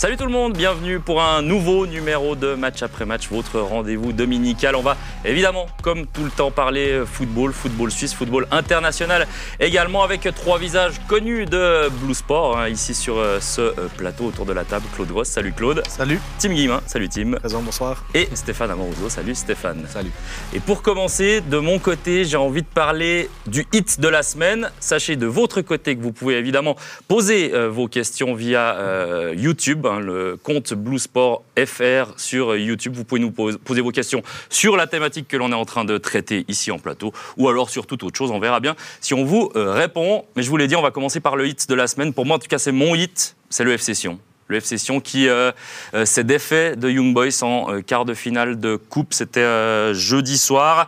Salut tout le monde, bienvenue pour un nouveau numéro de Match après Match, votre rendez-vous dominical. On va évidemment, comme tout le temps, parler football, football suisse, football international, également avec trois visages connus de Blue Sport, hein, ici sur euh, ce euh, plateau autour de la table. Claude Voss, salut Claude. Salut. Tim Guillemin, salut Tim. Présent, bonsoir. Et Stéphane Amoroso, salut Stéphane. Salut. Et pour commencer, de mon côté, j'ai envie de parler du hit de la semaine. Sachez de votre côté que vous pouvez évidemment poser euh, vos questions via euh, YouTube, hein, le compte Blue Sport FR sur YouTube. Vous pouvez nous pos- poser vos questions sur la thématique que l'on est en train de traiter ici en plateau, ou alors sur toute autre chose. On verra bien si on vous euh, répond. Mais je vous l'ai dit, on va commencer par le hit de la semaine. Pour moi, en tout cas, c'est mon hit, c'est le FC Sion. Le FC Sion qui euh, euh, s'est défait de Young Boys en euh, quart de finale de coupe. C'était euh, jeudi soir.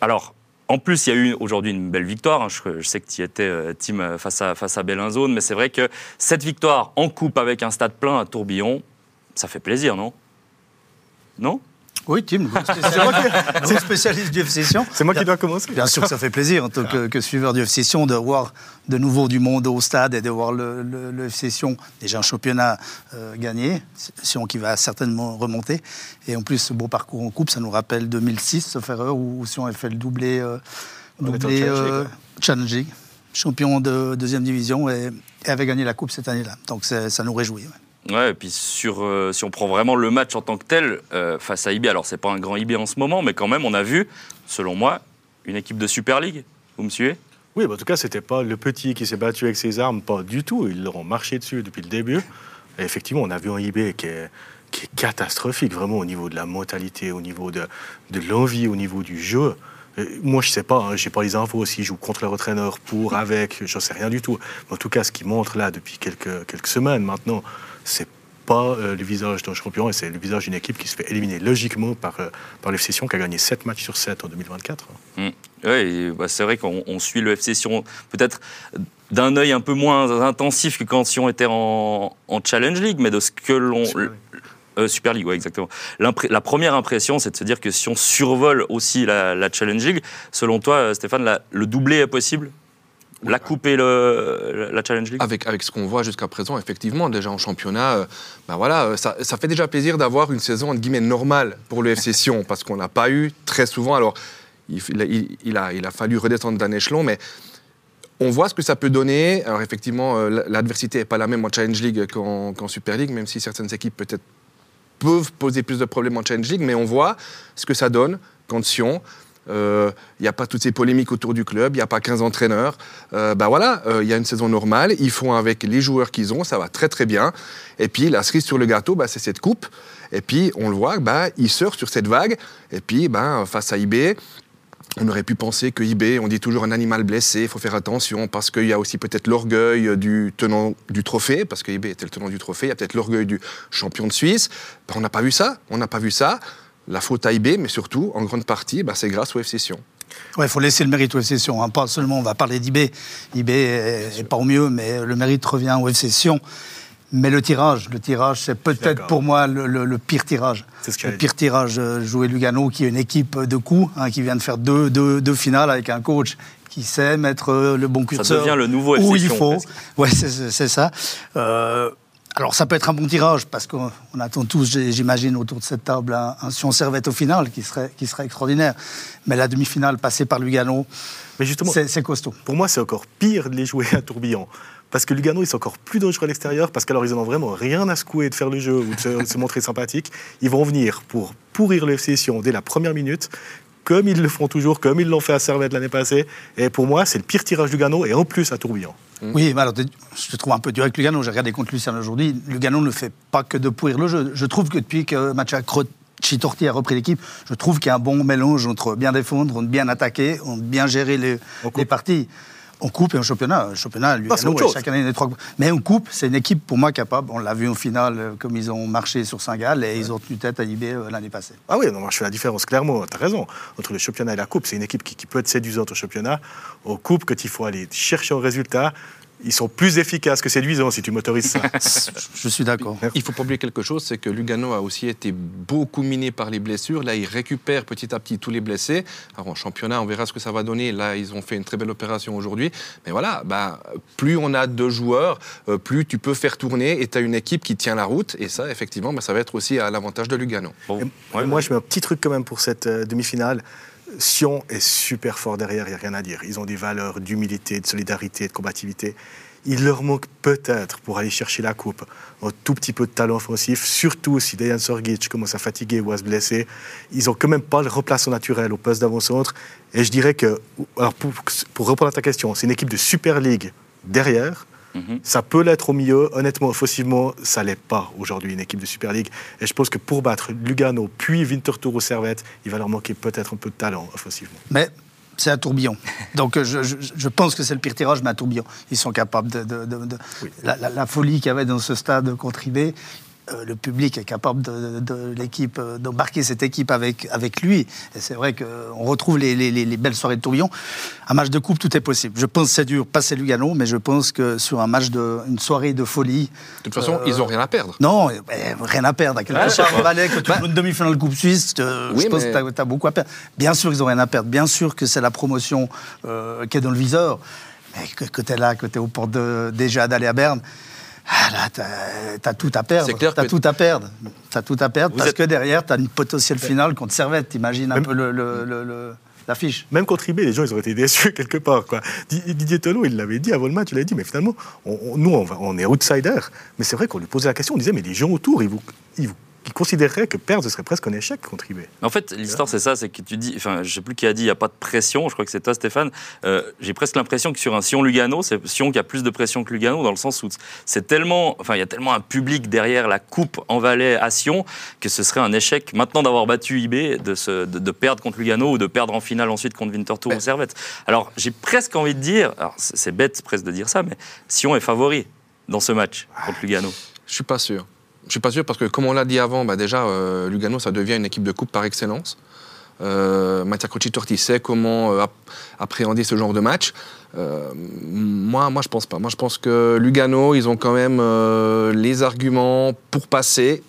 Alors, en plus, il y a eu aujourd'hui une belle victoire. hein. Je, sais que tu étais, euh, Tim, euh, face à, face à Bellinzone. Mais c'est vrai que cette victoire en coupe avec un stade plein à Tourbillon, ça fait plaisir, non? Non? Oui, Tim, gros spécialiste, du FC Sion. C'est moi qui dois commencer. Bien sûr que ça fait plaisir en tant que, que suiveur du FC Sion de voir de nouveau du monde au stade et de voir le, le- le FC Sion, déjà un championnat euh, gagné, Sion qui va certainement remonter. Et en plus, ce beau parcours en coupe, ça nous rappelle 2006, sauf erreur, où Sion a fait le doublé, euh, doublé Challenge League, euh, champion de deuxième division et, et avait gagné la coupe cette année-là. Donc c'est- ça nous réjouit. ouais. Ouais, et puis sur, euh, si on prend vraiment le match en tant que tel, euh, face à IB, alors c'est pas un grand IB en ce moment, mais quand même, on a vu, selon moi, une équipe de Super League. Vous me suivez? Oui, bah, en tout cas, c'était pas le petit qui s'est battu avec ses armes, pas du tout. Ils leur ont marché dessus depuis le début. Et effectivement, on a vu un IB qui est, qui est catastrophique, vraiment, au niveau de la mentalité, au niveau de, de l'envie, au niveau du jeu. Moi, je sais pas, hein, j'ai pas les infos s'ils jouent contre leur entraîneur, pour, avec, je sais rien du tout. En tout cas, ce qu'ils montrent là depuis quelques, quelques semaines maintenant, c'est pas euh, le visage d'un champion, et c'est le visage d'une équipe qui se fait éliminer logiquement par, euh, par l'FC Sion, qui a gagné 7 matchs sur 7 en 2024. Oui, bah, c'est vrai qu'on on suit le FC Sion peut-être d'un œil un peu moins intensif que quand Sion était en, en Challenge League, mais de ce que l'on. Super League. Euh, Super League, oui, exactement. La première impression, c'est de se dire que si on survole aussi la, la Challenge League, selon toi, euh, Stéphane, la- le doublé est possible? La coupe et le, la Challenge League Avec, avec ce qu'on voit jusqu'à présent, effectivement, déjà en championnat, euh, ben voilà, euh, ça, ça fait déjà plaisir d'avoir une saison entre guillemets normale pour le FC Sion, parce qu'on n'a pas eu très souvent. Alors, il, il a- il- a, il a fallu redescendre d'un échelon, mais on voit ce que ça peut donner. Alors, effectivement, euh, l'adversité n'est pas la même en Challenge League qu'en qu'en Super League, même si certaines équipes peut-être peuvent poser plus de problèmes en Challenge League, mais on voit ce que ça donne quand Sion. Euh, Il n'y a pas toutes ces polémiques autour du club, il n'y a pas 15 entraîneurs. Euh, bah voilà, euh, il y a une saison normale, ils font avec les joueurs qu'ils ont, ça va très très bien. Et puis la cerise sur le gâteau, bah, c'est cette coupe. Et puis on le voit, bah, ils surfent sur cette vague. Et puis bah, face à IB, on aurait pu penser que IB, on dit toujours un animal blessé, il faut faire attention parce qu'il y a aussi peut-être l'orgueil du tenant du trophée, parce que IB était le tenant du trophée, il y a peut-être l'orgueil du champion de Suisse. Ben, on n'a pas vu ça, on n'a pas vu ça. La faute à IB, mais surtout, en grande partie, ben, c'est grâce au FC Sion. Ouais, il faut laisser le mérite au FC Sion. hein. Pas seulement, on va parler d'IB. IB est, est pas au mieux, mais le mérite revient au FC Sion. Mais le tirage, le tirage, c'est peut-être pour moi le, le- le pire tirage. Ce le pire tirage euh, joué Lugano, qui est une équipe de coups, hein, qui vient de faire deux, deux, deux finales avec un coach qui sait mettre euh, le bon curseur. devient le nouveau où FC il Sion, faut. Ouais, c'est- c'est c'est ça. Euh, alors ça peut être un bon tirage parce qu'on on attend tous, j'imagine, autour de cette table un, un Sion Servette au final qui serait, qui serait extraordinaire. Mais la demi-finale passée par Lugano, Mais justement, c'est c'est costaud. pour moi, c'est encore pire de les jouer à tourbillon. Parce que Lugano, ils sont encore plus dangereux à l'extérieur, parce qu'alors ils n'en ont vraiment rien à secouer de faire le jeu ou de se, de se montrer sympathique. Ils vont venir pour pourrir le FC Sion dès la première minute, comme ils le font toujours, comme ils l'ont fait à Servette l'année passée. Et pour moi, c'est le pire tirage Lugano, et en plus à tourbillon. Oui, mais alors, je te trouve un peu dur avec Lugano. J'ai regardé contre Lucien aujourd'hui. Lugano ne fait pas que de pourrir le jeu. Je trouve que depuis que Matcha Chitorti a repris l'équipe, je trouve qu'il y a un bon mélange entre bien défendre, bien attaquer, bien gérer les parties. On coupe et en championnat. Le championnat, Lugano, autre chose. chaque année, les trois. Mais on coupe, c'est une équipe pour moi capable. On l'a vu au final, euh, comme ils ont marché sur Saint-Gall et ils ont tenu tête à IB euh, l'année passée. Ah oui, non, je fais la différence clairement, tu as raison, entre le championnat et la coupe. C'est une équipe qui, qui peut être séduisante au championnat. Aux coupes, quand il faut aller chercher un résultat, ils sont plus efficaces que séduisants, si tu m'autorises ça. Je suis d'accord. Il faut pas oublier quelque chose, c'est que Lugano a aussi été beaucoup miné par les blessures. Là, il récupère petit à petit tous les blessés. Alors en championnat, on verra ce que ça va donner. Là, ils ont fait une très belle opération aujourd'hui. Mais voilà, bah, plus on a de joueurs, euh, plus tu peux faire tourner et tu as une équipe qui tient la route. Et ça, effectivement, bah, ça va être aussi à l'avantage de Lugano. Et moi, je mets un petit truc quand même pour cette euh, demi-finale. Sion est super fort derrière, il n'y a rien à dire. Ils ont des valeurs d'humilité, de solidarité, de combativité. Il leur manque peut-être pour aller chercher la coupe un tout petit peu de talent offensif, surtout si Dejan Sorgic commence à fatiguer ou à se blesser. Ils n'ont quand même pas le remplaçant naturel au poste d'avant-centre. Et je dirais que, alors pour, pour répondre à ta question, c'est une équipe de Super League derrière. Mhm. Ça peut l'être au milieu. Honnêtement, offensivement, ça l'est pas aujourd'hui, une équipe de Super League. Et je pense que pour battre Lugano, puis Winterthur ou Servette, il va leur manquer peut-être un peu de talent offensivement. Mais c'est un tourbillon. Donc euh, je, je- je pense que c'est le pire tirage, mais un tourbillon. Ils sont capables de. de- de- de- Oui. la, la- la folie qu'il y avait dans ce stade contre IB, le public est capable de, de- de l'équipe, euh, d'embarquer cette équipe avec, avec lui. Et c'est vrai qu'on retrouve les, les- les- les belles soirées de tourbillon. Un match de coupe, tout est possible. Je pense que c'est dur, passer Lugano, mais je pense que sur un match de. une soirée de folie. De toute façon, Euh, ils n'ont rien à perdre. Non, eh, rien à perdre. À quelque Ouais, part, pas. Valais, que tu joues une demi-finale de Coupe Suisse, euh, Oui, je pense mais- que tu as, beaucoup à perdre. Bien sûr qu'ils n'ont rien à perdre. Bien sûr que c'est la promotion euh, qui est dans le viseur. Mais que, que tu es là, que tu es au port de, déjà d'aller à Berne, ah, là, tu as, tout à perdre. C'est clair Tu as que- tout à perdre. Tu tout à perdre Vous parce êtes- que derrière, tu as une potentielle finale contre Servette. T'imagines un Même- peu le- le- le- le- l'affiche. Même contre IB, les gens, ils ont été déçus quelque part. Quoi. Di- Didier Tolo, il l'avait dit avant le match, il a dit, mais finalement, on- on- nous, on, va- on est outsider. Mais c'est vrai qu'on lui posait la question, on disait, mais les gens autour, ils, vous, ils, vous- ils considéreraient que perdre, ce serait presque un échec contre IB. Mais en fait, l'histoire, c'est ça, c'est que tu dis, enfin, je sais plus qui a dit, il n'y a pas de pression, je crois que c'est toi, Stéphane. Euh, J'ai presque l'impression que sur un Sion-Lugano, c'est Sion qui a plus de pression que Lugano, dans le sens où c'est tellement, enfin, il y a tellement un public derrière la coupe en Valais à Sion que ce serait un échec maintenant d'avoir battu IB, de, se- de, de perdre contre Lugano ou de perdre en finale ensuite contre Winterthur ou Servette. Alors, j'ai presque envie de dire, alors c'est c'est bête presque de dire ça, mais Sion est favori dans ce match contre Lugano. Je suis pas sûr. Je suis pas sûr parce que, comme on l'a dit avant, bah déjà, euh, Lugano, ça devient une équipe de coupe par excellence. Euh, Mattia Crocitorti sait comment euh, ap- appréhender ce genre de match. Euh, moi, moi, je pense pas. Moi, je pense que Lugano, ils ont quand même les arguments pour passer.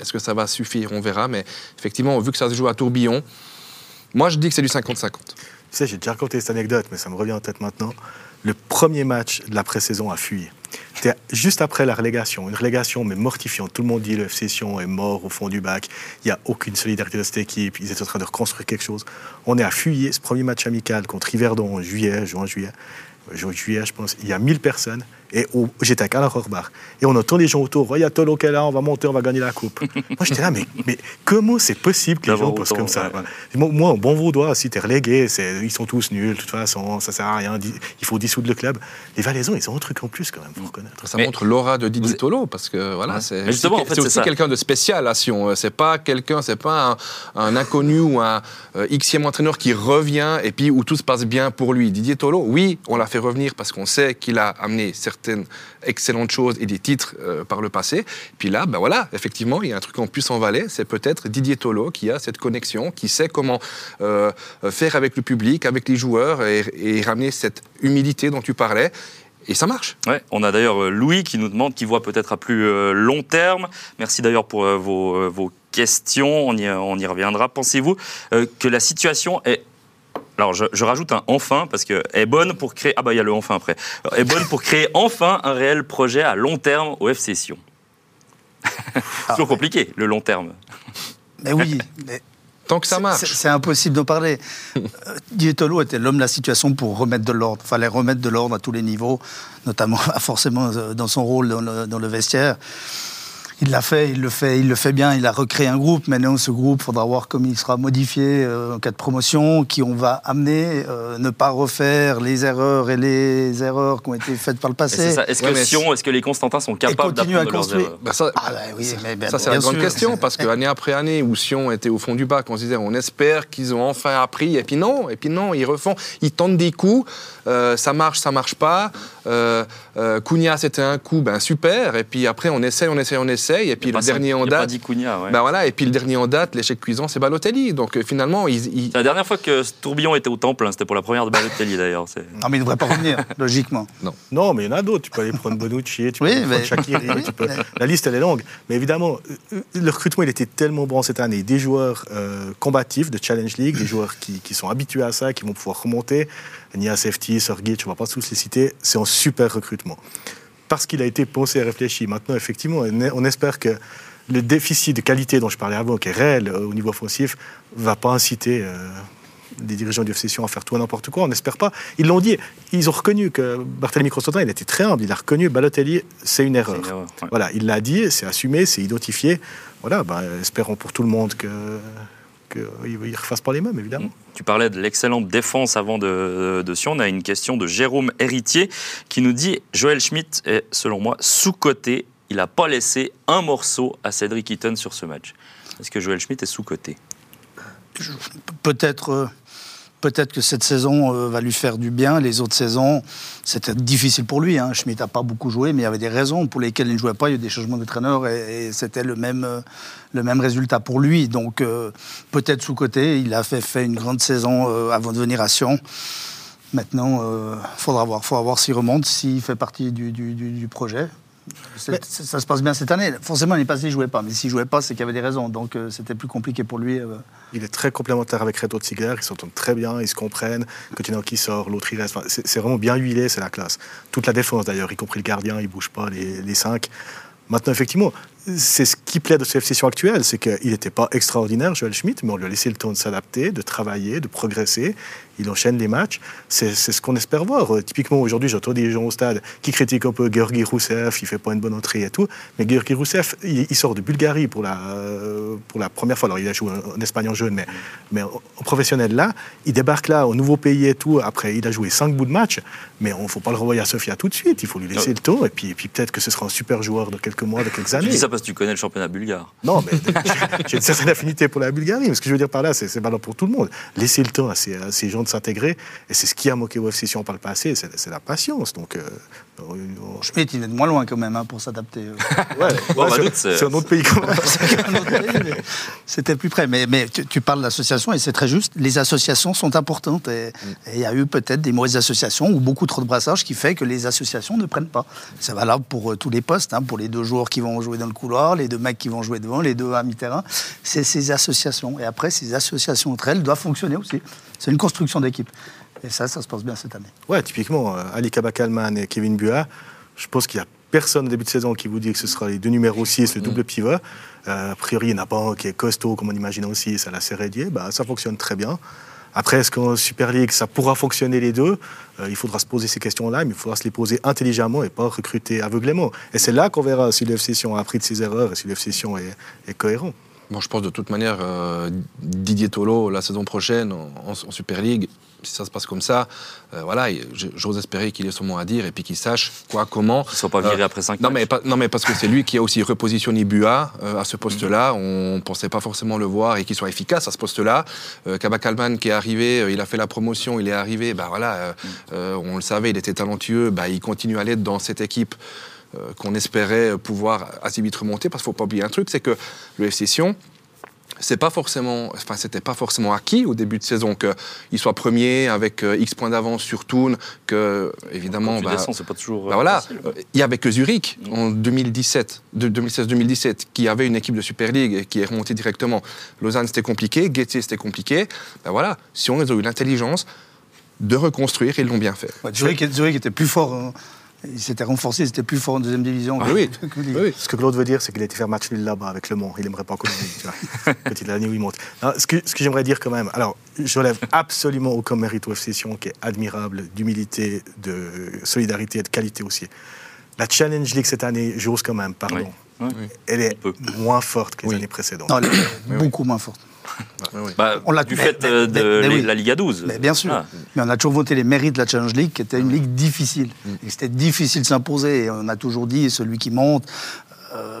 Est-ce que ça va suffire? On verra. Mais effectivement, vu que ça se joue à tourbillon, moi, je dis que c'est du 50-50. Tu sais, j'ai déjà raconté cette anecdote, mais ça me revient en tête maintenant. Le premier match de la pré-saison a fui. C'était juste après la relégation. Une relégation, mais mortifiante. Tout le monde dit le FC Sion est mort au fond du bac. Il n'y a aucune solidarité de cette équipe. Ils étaient en train de reconstruire quelque chose. On est à Fuyer, ce premier match amical contre Yverdon en juillet, juin, juillet. Juillet, je pense. Il y a 1000 personnes. Et j'étais à Calarorbar. Et on entend les gens autour. Oh, Il y a Tolo qui est là, on va monter, on va gagner la coupe. Moi, j'étais là, mais, mais comment c'est possible que les gens pensent comme ça? ouais. voilà. Moi, en bon vaudois, si t'es relégué, ils sont tous nuls, de toute façon, ça sert à rien, il faut dissoudre le club. Les Valaisans, ils ont un truc en plus quand même, faut reconnaître. Ça Mais- montre l'aura de Didier Tolo parce que voilà, Ouais. c'est en fait, aussi quelqu'un de spécial à Sion. Euh, C'est pas quelqu'un, c'est pas un, un inconnu ou un euh, xème entraîneur qui revient et puis où tout se passe bien pour lui. Didier Tolo, oui, on l'a fait revenir parce qu'on sait qu'il a amené certaines excellentes choses et des titres euh, par le passé. Puis là, ben voilà, effectivement, il y a un truc en plus en Valais, c'est peut-être Didier Tolo qui a cette connexion, qui sait comment euh, faire avec le public, avec les joueurs et, ramener cette humilité dont tu parlais. Et ça marche. Ouais, on a d'ailleurs euh, Louis qui nous demande, qui voit peut-être à plus long terme. Merci d'ailleurs pour vos, vos questions, on y, on y reviendra. Pensez-vous que la situation est alors, je, je rajoute un enfin parce que est bonne pour créer. Ah bah il y a le enfin après. Alors, Est bonne pour créer enfin un réel projet à long terme au FC Sion. Toujours compliqué le long terme. Mais oui, mais Tant que ça marche. C'est impossible d'en parler. Euh, Didier Tolo était l'homme de la situation pour remettre de l'ordre. Il fallait remettre de l'ordre à tous les niveaux, notamment forcément euh, dans son rôle dans le, dans le vestiaire. Il l'a fait, il le fait, il le fait bien. Il a recréé un groupe. Maintenant, ce groupe, il faudra voir comment il sera modifié euh, en cas de promotion, qui on va amener, euh, ne pas refaire les erreurs et les erreurs qui ont été faites par le passé. Est-ce Ouais, que Sion, est-ce que les Constantins sont capables continuer à d'apprendre de leurs construire. erreurs Bah, ça, Ah bah oui, mais ben, ça c'est la grande sûr. question parce que année après année où Sion était au fond du bac, on se disait on espère qu'ils ont enfin appris et puis non, et puis non, ils refont, ils tentent des coups, euh, ça marche, ça marche pas. Euh, euh, Cunha, c'était un coup, ben super. Et puis après, on essaye, on essaye, on essaye. Et puis le pas dernier en pas date. dit Cunha, ouais. Ben voilà, et puis le dernier en date, l'échec cuisant, c'est Balotelli. Donc euh, finalement, ils, ils- C'est la dernière fois que ce tourbillon était au temple, hein, c'était pour la première de Balotelli d'ailleurs. Non, mais il ne devrait pas revenir, logiquement. Non, mais il y en a d'autres. Tu peux aller prendre Bonucci, tu peux Oui, aller prendre Oui, tu peux- mais- La liste, elle est longue. Mais évidemment, le recrutement, il était tellement bon cette année. Des joueurs euh, combatifs de Challenge League, des joueurs qui, qui sont habitués à ça, qui vont pouvoir remonter. Nia Safety, Sergic, on ne va pas tous les citer. C'est un super recrutement. Parce qu'il a été pensé et réfléchi. Maintenant, effectivement, on espère que le déficit de qualité dont je parlais avant, qui est réel euh, au niveau offensif, ne va pas inciter euh, les dirigeants du FC Sion à faire tout et n'importe quoi. On n'espère pas. Ils l'ont dit. Ils ont reconnu que Barthélemy Constantin, il était très humble. Il a reconnu Balotelli, c'est une erreur. C'est une erreur, ouais. Voilà, il l'a dit, c'est assumé, c'est identifié. Voilà, ben, espérons pour tout le monde que qu'ils ne refassent pas les mêmes, évidemment. Tu parlais de l'excellente défense avant de, de Sion. On a une question de Jérôme Héritier qui nous dit Joël Schmidt est, selon moi, sous-coté. Il n'a pas laissé un morceau à Cédric Eaton sur ce match. Est-ce que Joël Schmidt est sous-coté? Peut-être euh, peut-être que cette saison euh, va lui faire du bien. Les autres saisons, c'était difficile pour lui. Hein. Schmitt n'a pas beaucoup joué, mais il y avait des raisons pour lesquelles il ne jouait pas. Il y a eu des changements de traîneur et, c'était le même, euh, le même résultat pour lui. Donc euh, peut-être sous-côté. Il a fait, une grande saison avant de venir à Sion. Maintenant, il faudra voir, s'il remonte, s'il fait partie du projet. Ça se passe bien cette année. Forcément, il ne jouait pas. Mais s'il ne jouait pas, c'est qu'il y avait des raisons. Donc euh, c'était plus compliqué pour lui. euh. Il est très complémentaire avec Reto Ziegler, ils s'entendent très bien, ils se comprennent. Quand il qui sort, l'autre il reste. C'est vraiment bien huilé, c'est la classe. Toute la défense d'ailleurs, y compris le gardien, il bouge pas, les, cinq. Maintenant, effectivement, c'est ce qui plaît de cette session actuelle, c'est qu'il n'était pas extraordinaire, Joel Schmidt, mais on lui a laissé le temps de s'adapter, de travailler, de progresser. Il enchaîne les matchs. C'est ce qu'on espère voir. Euh, typiquement, aujourd'hui, j'entends des gens au stade qui critiquent un peu Georgi Rousseff, il fait pas une bonne entrée et tout. Mais Georgi Rousseff, il, il sort de Bulgarie pour la, euh, pour la première fois. Alors, il a joué en, en Espagne en jeune, mais, mais en, professionnel là, il débarque là, au nouveau pays et tout. Après, il a joué cinq bouts de match, mais on ne faut pas le renvoyer à Sofia tout de suite. Il faut lui laisser Ouais. le temps. Et puis, et puis peut-être que ce sera un super joueur dans quelques mois, dans quelques années. dis ça parce que tu connais le championnat bulgare. Non, mais j'ai une certaine affinité pour la Bulgarie. Mais ce que je veux dire par là, c'est valable pour tout le monde. Laisser le temps à ces, à ces gens de s'intégrer. Et c'est ce qui a moqué au FC si on parle pas assez, c'est c'est la patience. Donc, euh, on- Schmitt, il est de moins loin quand même hein, pour s'adapter. euh. ouais, Bon, ouais, bah, c'est- doute, c'est- c'est un autre pays quand même. C'était plus près. Mais, mais tu, tu parles d'associations et c'est très juste. Les associations sont importantes. Et et il y a eu peut-être des mauvaises associations ou beaucoup trop de brassage qui fait que les associations ne prennent pas. C'est valable pour euh, tous les postes, hein, pour les deux joueurs qui vont jouer dans le couloir, les deux mecs qui vont jouer devant, les deux à mi-terrain. C'est ces associations. Et après, ces associations entre elles doivent fonctionner aussi. C'est une construction d'équipe. Et ça, ça se passe bien cette année. Ouais, typiquement, euh, Ali Kabakalman et Kevin Bua, je pense qu'il n'y a personne au début de saison qui vous dit que ce sera les deux numéros 6, le double pivot. Euh, a priori, il n'y en a pas un qui est costaud, comme on imagine aussi, ça l'a serrédié. Bah, ça fonctionne très bien. Après, est-ce qu'en Super League, ça pourra fonctionner les deux? Euh, Il faudra se poser ces questions-là, mais il faudra se les poser intelligemment et pas recruter aveuglément. Et c'est là qu'on verra si le FC Sion a appris de ses erreurs et si le FC Sion est, est cohérent. Bon, je pense de toute manière, euh, Didier Tolo, la saison prochaine, en, Super League, si ça se passe comme ça, euh, voilà, j'ose espérer qu'il ait son mot à dire et puis qu'il sache quoi, comment. Qu'il ne soit pas viré Euh, après 5 Non matchs. mais, pas- non, mais parce que c'est lui qui a aussi repositionné Bua à ce poste-là. On ne pensait pas forcément le voir et qu'il soit efficace à ce poste-là. Kabakalman qui est arrivé, il a fait la promotion, il est arrivé, bah voilà, euh, on le savait, il était talentueux, bah, il continue à l'être dans cette équipe qu'on espérait pouvoir assez vite remonter. Parce qu'il ne faut pas oublier un truc, c'est que le FC Sion, c'est pas forcément, enfin, c'était pas forcément acquis au début de saison qu'il soit premier avec euh, X points d'avance sur Toon, que évidemment, bah, descends, c'est pas toujours. bah euh, voilà. Euh, il y avait que Zurich en 2017, de 2016-2017, qui avait une équipe de Super League et qui est remontée directement. Lausanne, c'était compliqué, Guettier, c'était compliqué. Ben voilà, si on ils ont eu l'intelligence de reconstruire, ils l'ont bien fait. Ouais, Zurich, Zurich était plus fort. hein. Il s'était renforcé, c'était plus fort en deuxième division. Ah que- oui, que Lille. oui. Ce que Claude veut dire, c'est qu'il a été faire match nul là-bas avec Le Mans. Il n'aimerait pas qu'on est l'année où il monte. Non, ce que, ce que j'aimerais dire quand même, alors, je relève absolument aucun mérite au FC Sion, qui est admirable, d'humilité, de solidarité et de qualité aussi. La Challenge League cette année, j'ose quand même, pardon, elle est moins forte que les Oui. années précédentes. Non, elle est beaucoup moins forte. Oui, oui. Bah, On l'a- du mais- fait mais- euh, mais- de mais les- oui. la Liga 12. Mais bien sûr. Ah. Mais on a toujours voté les mérites de la Challenge League, qui était une ligue difficile. Et C'était difficile de s'imposer. Et on a toujours dit, celui qui monte, euh,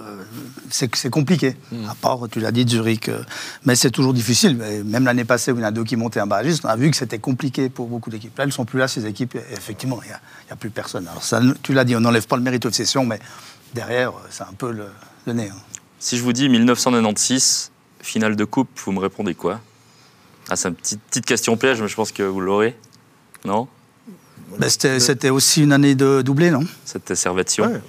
c'est compliqué. À part, tu l'as dit, Zurich. euh, mais c'est toujours difficile. Mais Même l'année passée, où il y en a deux qui montaient un barragiste, on a vu que c'était compliqué pour beaucoup d'équipes. Là, elles ne sont plus là, ces équipes. Et effectivement, il n'y a, plus personne. Alors, ça, tu l'as dit, on n'enlève pas le mérite de session, mais derrière, c'est un peu le, le nez. hein. Si je vous dis 1996, finale de coupe, vous me répondez quoi? Ah, c'est une petite, petite question piège, mais je pense que vous l'aurez. Non? Mais C'était c'était aussi une année de doublé, non? Cette Servette-Sion. Ouais.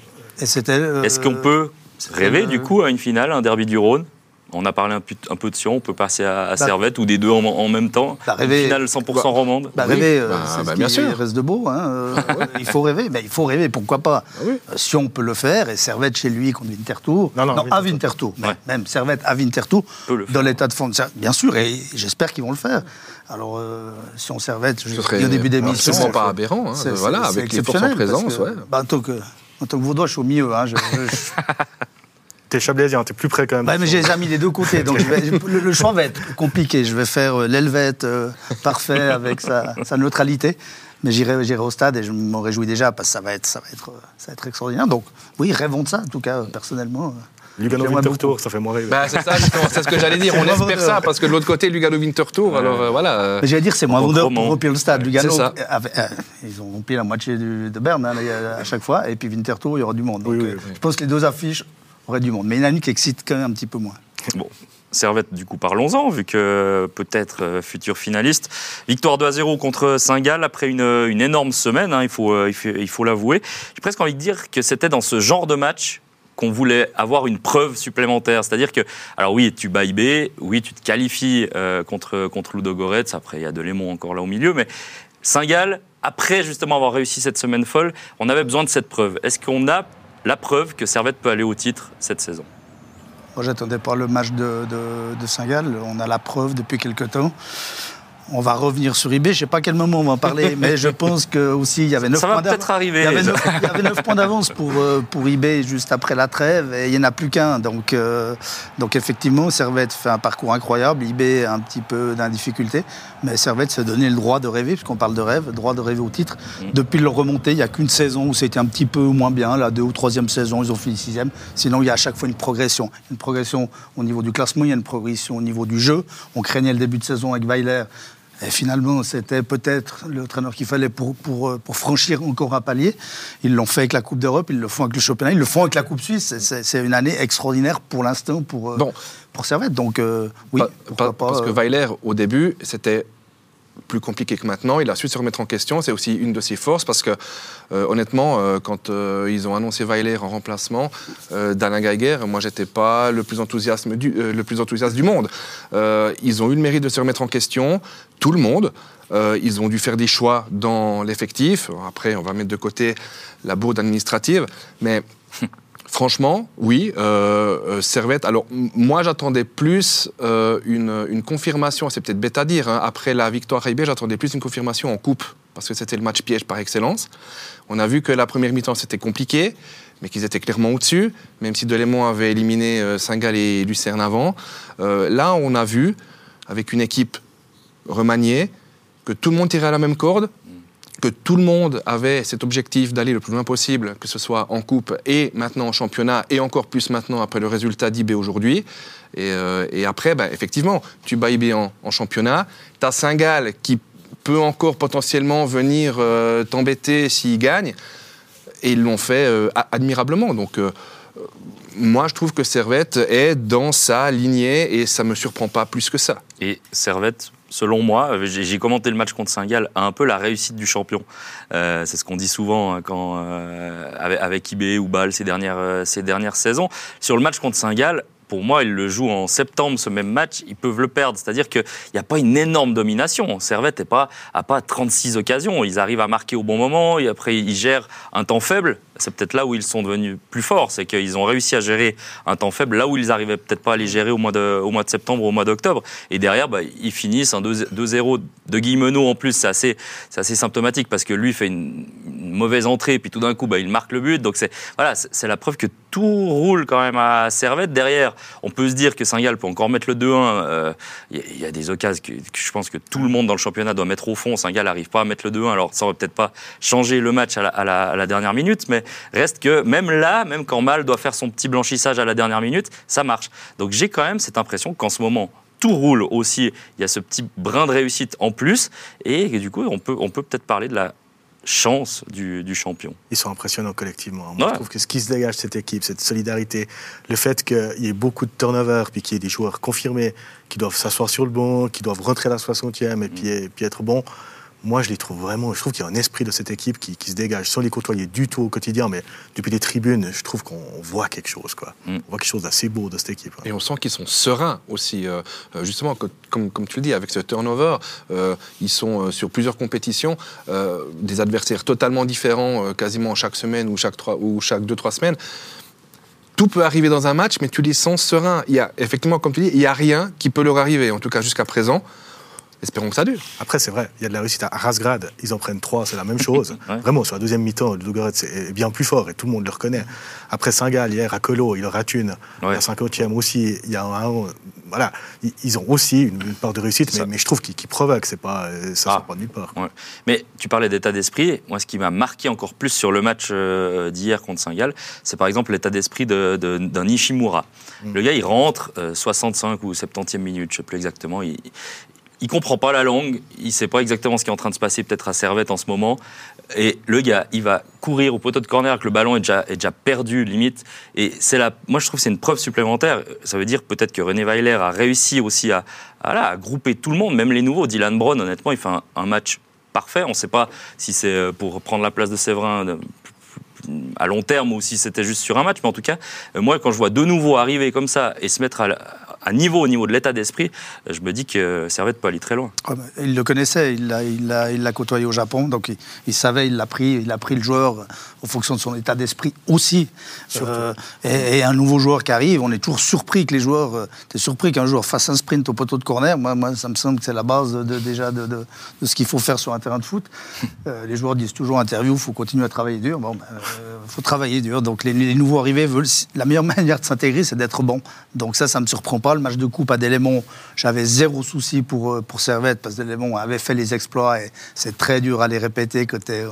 C'était. euh, Est-ce qu'on peut rêver du coup à une finale, un derby du Rhône? On a parlé un peu, un peu de Sion, on peut passer à, à Servette ou des deux en, en même temps. Bah, rêver- finale 100% romande. Bah, Oui, rêver, euh, bah, c'est bah, ce bien qui sûr. reste de beau. hein, euh, il faut rêver, mais il faut rêver, pourquoi pas oui. Euh, Si on peut le faire, et Servette chez lui contre Winterthur, Non, non, à Winterthur. Ouais. même Servette à Winterthur, dans l'état de fond, bien sûr, et j'espère qu'ils vont le faire. Alors, euh, si on Servette, je serait au début d'émission, absolument c'est- pas aberrant. hein, voilà, avec les forces en présence. que, ouais. bah, en tant que en tant que Vaudois, je suis au milieu. hein, je- je- T'es Chablaisien, t'es plus près quand même. Ouais, mais j'ai les amis des deux côtés, donc je vais- le, le choix va être compliqué. Je vais faire euh, l'Helvète euh, parfait avec sa, sa neutralité, mais j'irai j'irai au stade et je m'en réjouis déjà parce que ça va être ça va être euh, ça va être extraordinaire. Donc oui, rêvons de ça en tout cas personnellement. Lugano Winterthur, ça fait moins rêver. Bah, c'est ça, justement, c'est ce que j'allais dire. On espère ça, parce que de l'autre côté, Lugano Winterthur, alors euh, voilà. euh, Mais j'allais dire c'est moins vendeur pour remplir le stade. Lugano, C'est ça. euh, avait- euh, ils ont rempli la moitié du- de Berne hein, à chaque fois, et puis Winterthur, il y aura du monde. Donc Oui, oui, euh, oui. je pense que les deux affiches auraient du monde. Mais une qui excite quand même un petit peu moins. Bon, Servette, du coup, parlons-en, vu que peut-être euh, futur finaliste. Victoire 2 à 0 contre Saint-Gall après une, une énorme semaine, hein, il faut euh, il faut- l'avouer. J'ai presque envie de dire que c'était dans ce genre de match qu'on voulait avoir une preuve supplémentaire. C'est-à-dire que, alors oui, tu bats IB, oui, tu te qualifies euh, contre, contre Ludogorets, après il y a de Lémon encore là au milieu, mais Saint-Gall, après justement avoir réussi cette semaine folle, on avait besoin de cette preuve. Est-ce qu'on a la preuve que Servette peut aller au titre cette saison Moi, j'attendais pas le match de, de, Saint-Gall. On a la preuve depuis quelque temps. On va revenir sur eBay. Je sais pas à quel moment on va en parler, mais je pense que aussi il y avait 9 Ça va points d'avance. Il y avait 9, il y avait neuf points d'avance pour, euh, pour eBay juste après la trêve et il n'y en a plus qu'un. Donc, euh, donc effectivement, Servette fait un parcours incroyable. eBay a un petit peu d'indificulté, mais Servette s'est donné le droit de rêver, puisqu'on parle de rêve, le droit de rêver au titre. Mm. Depuis leur remontée, il n'y a qu'une saison où c'était un petit peu moins bien. La deux ou troisième saison, ils ont fini sixième. Sinon, il y a à chaque fois une progression. Une progression au niveau du classement, il y a une progression au niveau du jeu. On craignait le début de saison avec Weiler. Et finalement, c'était peut-être le traîneur qu'il fallait pour, pour, euh, pour franchir encore un palier. Ils l'ont fait avec la Coupe d'Europe, ils le font avec le championnat, ils le font avec la Coupe Suisse. C'est- une année extraordinaire pour l'instant pour, euh, Bon. pour Servette. Donc, euh, oui, Pa- pas. Parce que euh, Weiler, au début, c'était plus compliqué que maintenant. Il a su se remettre en question. C'est aussi une de ses forces parce que, euh, honnêtement, euh, quand euh, ils ont annoncé Weiler en remplacement d'Alain Geiger, moi, j'étais pas le plus, enthousiaste du, le plus enthousiaste du monde. Ils ont eu le mérite de se remettre en question, tout le monde. Ils ont dû faire des choix dans l'effectif. Après, on va mettre de côté la bourde administrative. Mais Franchement, oui. Euh, euh, Servette. Alors, moi, j'attendais plus euh, une, confirmation. C'est peut-être bête à dire. hein, Après la victoire IB, j'attendais plus une confirmation en coupe parce que c'était le match piège par excellence. On a vu que la première mi-temps c'était compliqué, mais qu'ils étaient clairement au-dessus. Même si Delémont avait éliminé euh, Saint-Gall et Lucerne avant, là, on a vu avec une équipe remaniée que tout le monde tirait à la même corde que tout le monde avait cet objectif d'aller le plus loin possible, que ce soit en coupe et maintenant en championnat, et encore plus maintenant après le résultat d'IB aujourd'hui. Et, euh, et après, ben, effectivement, tu bats IB en, championnat, tu as Saint-Gall qui peut encore potentiellement venir euh, t'embêter s'il gagne, et ils l'ont fait euh, admirablement. Donc, euh, moi, je trouve que Servette est dans sa lignée, et ça ne me surprend pas plus que ça. Et Servette, selon moi, euh, j'ai commenté le match contre Saint-Gall, un peu la réussite du champion. Euh, c'est ce qu'on dit souvent hein, quand, euh, avec, avec ou Bâle ces dernières, ces dernières saisons. Sur le match contre Saint-Gall, pour moi, ils le jouent en septembre, ce même match, ils peuvent le perdre. C'est-à-dire qu'il n'y a pas une énorme domination. Servette n'a pas, a pas 36 occasions. Ils arrivent à marquer au bon moment, et après ils gèrent un temps faible. C'est peut-être là où ils sont devenus plus forts, c'est qu'ils ont réussi à gérer un temps faible, là où ils arrivaient peut-être pas à les gérer au mois de, au mois septembre, au mois d'octobre. Et derrière, bah, ils finissent un 2-0 de Guillemenot en plus. C'est assez, symptomatique parce que lui fait une, mauvaise entrée, puis tout d'un coup, bah, il marque le but. Donc c'est voilà, c'est la preuve que tout roule quand même à Servette. Derrière, on peut se dire que Saint-Gall peut encore mettre le 2-1. Euh, Il il y, a des occasions que, je pense que tout le monde dans le championnat doit mettre au fond. Saint-Gall n'arrive pas à mettre le 2-1. Alors ça aurait peut-être pas changé le match à la, à la- à la dernière minute, mais reste que même là, même quand Mal doit faire son petit blanchissage à la dernière minute, ça marche. Donc j'ai quand même cette impression qu'en ce moment, tout roule aussi. Il y a ce petit brin de réussite en plus. Et du coup, on peut, on peut peut-être parler de la chance du, champion. Ils sont impressionnants collectivement. Moi, je trouve que ce qui se dégage de cette équipe, cette solidarité, le fait qu'il y ait beaucoup de turnover, puis qu'il y ait des joueurs confirmés qui doivent s'asseoir sur le banc, qui doivent rentrer à la 60e et puis, et puis être bons, moi, je les trouve vraiment. Je trouve qu'il y a un esprit de cette équipe qui, se dégage sans les côtoyer du tout au quotidien, mais depuis les tribunes, je trouve qu'on voit quelque chose. Quoi. Mm. On voit quelque chose d'assez beau de cette équipe. Et on sent qu'ils sont sereins aussi. Euh, euh, justement, comme, comme, tu le dis, avec ce turnover, euh, ils sont sur plusieurs compétitions, des adversaires totalement différents, quasiment chaque semaine ou chaque, trois, ou chaque deux, trois semaines tout peut arriver dans un match, mais tu les sens sereins. Il y a, effectivement, comme tu dis, il n'y a rien qui peut leur arriver, en tout cas jusqu'à présent. Espérons que ça dure. Après, c'est vrai, il y a de la réussite à Rasgrad. Ils en prennent trois, c'est la même chose. Vraiment, sur la deuxième mi-temps, le est bien plus fort et tout le monde le reconnaît. Après Saint-Gall, hier, à Colo, il rate une. La 50e aussi, il y a un. Voilà, ils ont aussi une, part de réussite, mais, je trouve qu'ils provoquent, c'est pas, ça ah. pas nulle part. Mais tu parlais d'état d'esprit. Moi, ce qui m'a marqué encore plus sur le match euh, d'hier contre Saint-Gall, c'est par exemple l'état d'esprit d'un de, de, Ishimura. Mm. Le gars, il rentre 65 euh, ou 70e minute, je ne sais plus exactement. Il, il comprend pas la langue, il sait pas exactement ce qui est en train de se passer peut-être à Servette en ce moment. Et le gars, il va courir au poteau de corner que le ballon est déjà, perdu limite. Et c'est la, moi je trouve que c'est une preuve supplémentaire. Ça veut dire peut-être que René Weiler a réussi aussi à, à, grouper tout le monde, même les nouveaux. Dylan Brown, honnêtement, il fait un, match parfait. On ne sait pas si c'est euh, pour prendre la place de Séverin à long terme ou si c'était juste sur un match. Mais en tout cas, euh, moi, quand je vois de nouveau arriver comme ça et se mettre à, à niveau, au niveau de l'état d'esprit, je me dis que Servette peut aller très loin. Ah bah, il le connaissait, il l'a côtoyé au Japon, donc il, savait, il l'a pris, il a pris le joueur en fonction de son état d'esprit aussi. Euh, et, un nouveau joueur qui arrive, on est toujours surpris que les joueurs. Euh, tu es surpris qu'un joueur fasse un sprint au poteau de corner. Moi, moi ça me semble que c'est la base de, déjà de, de, ce qu'il faut faire sur un terrain de foot. Euh, les joueurs disent toujours interview, il faut continuer à travailler dur. Bon, il ben, faut travailler dur. Donc les, les nouveaux arrivés veulent. La meilleure manière de s'intégrer, c'est d'être bon. Donc ça, ça me surprend pas le match de coupe à Delémont, j'avais zéro souci pour, euh, pour Servette, parce que Delémont avait fait les exploits et c'est très dur à les répéter côté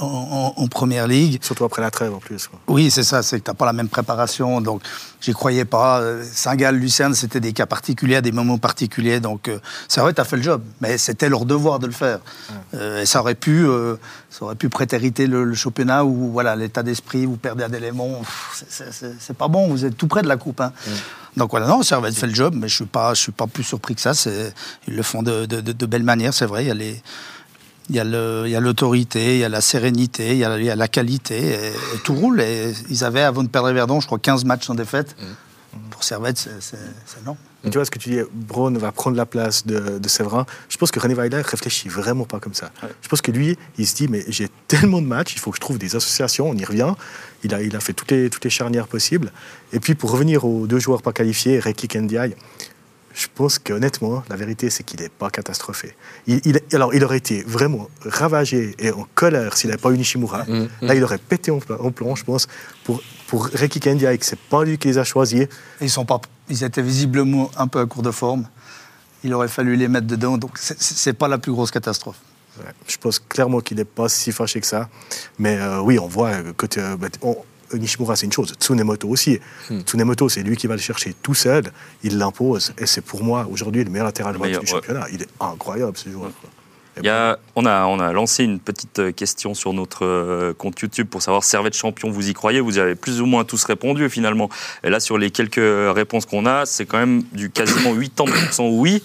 en, première ligue. Surtout après la trêve en plus. Oui, c'est ça, c'est que tu n'as pas la même préparation, donc j'y croyais pas. Saint-Gall, Lucerne, c'était des cas particuliers, des moments particuliers, donc euh, Servette a fait le job, mais c'était leur devoir de le faire. Euh, et ça aurait pu, ça aurait pu prétériter le, championnat où voilà l'état d'esprit, vous perdez à Delémont, c'est pas bon, vous êtes tout près de la coupe. Hein. Donc voilà, non, Servette fait le job, mais je ne suis, pas, je suis pas plus surpris que ça. Ils le font de, de, de belle manière, c'est vrai. Il y a les, il y a l'autorité, il y a la sérénité, il y a, il y a la qualité, et, tout roule. Et ils avaient, avant de perdre Verdon, je crois, 15 matchs sans défaite. Mmh. Pour Servette, c'est non. tu vois ce que tu dis, Braun va prendre la place de, de Séverin. Je pense que René Weiler réfléchit vraiment pas comme ça. Je pense que lui, il se dit, mais j'ai tellement de matchs, il faut que je trouve des associations, on y revient. Il a, il a fait toutes les, toutes les charnières possibles. Et puis pour revenir aux deux joueurs pas qualifiés, Reki Ndiaye, je pense qu'honnêtement, la vérité, c'est qu'il n'est pas catastrophé. Il, alors, il aurait été vraiment ravagé et en colère s'il n'avait pas eu Nishimura. Mm, mm. Là, il aurait pété en, plomb, je pense, pour, pour Reki Kendia, et que c'est pas lui qui les a choisis. Ils, sont pas, ils étaient visiblement un peu à court de forme. Il aurait fallu les mettre dedans, donc c'est pas la plus grosse catastrophe. je pense clairement qu'il n'est pas si fâché que ça. Mais euh, oui, on voit que euh, bah, Nishimura, c'est une chose. Tsunemoto aussi. Hmm. Tsunemoto, c'est lui qui va le chercher tout seul. Il l'impose. Et c'est pour moi, aujourd'hui, le meilleur latéral droit du championnat. Il est incroyable, ce joueur. Il y a, on, a, on a lancé une petite euh, question sur notre euh, compte YouTube pour savoir Servette champion, vous y croyez? Vous y avez plus ou moins tous répondu finalement. Et là, sur les quelques réponses qu'on a, c'est quand même du quasiment 80% oui.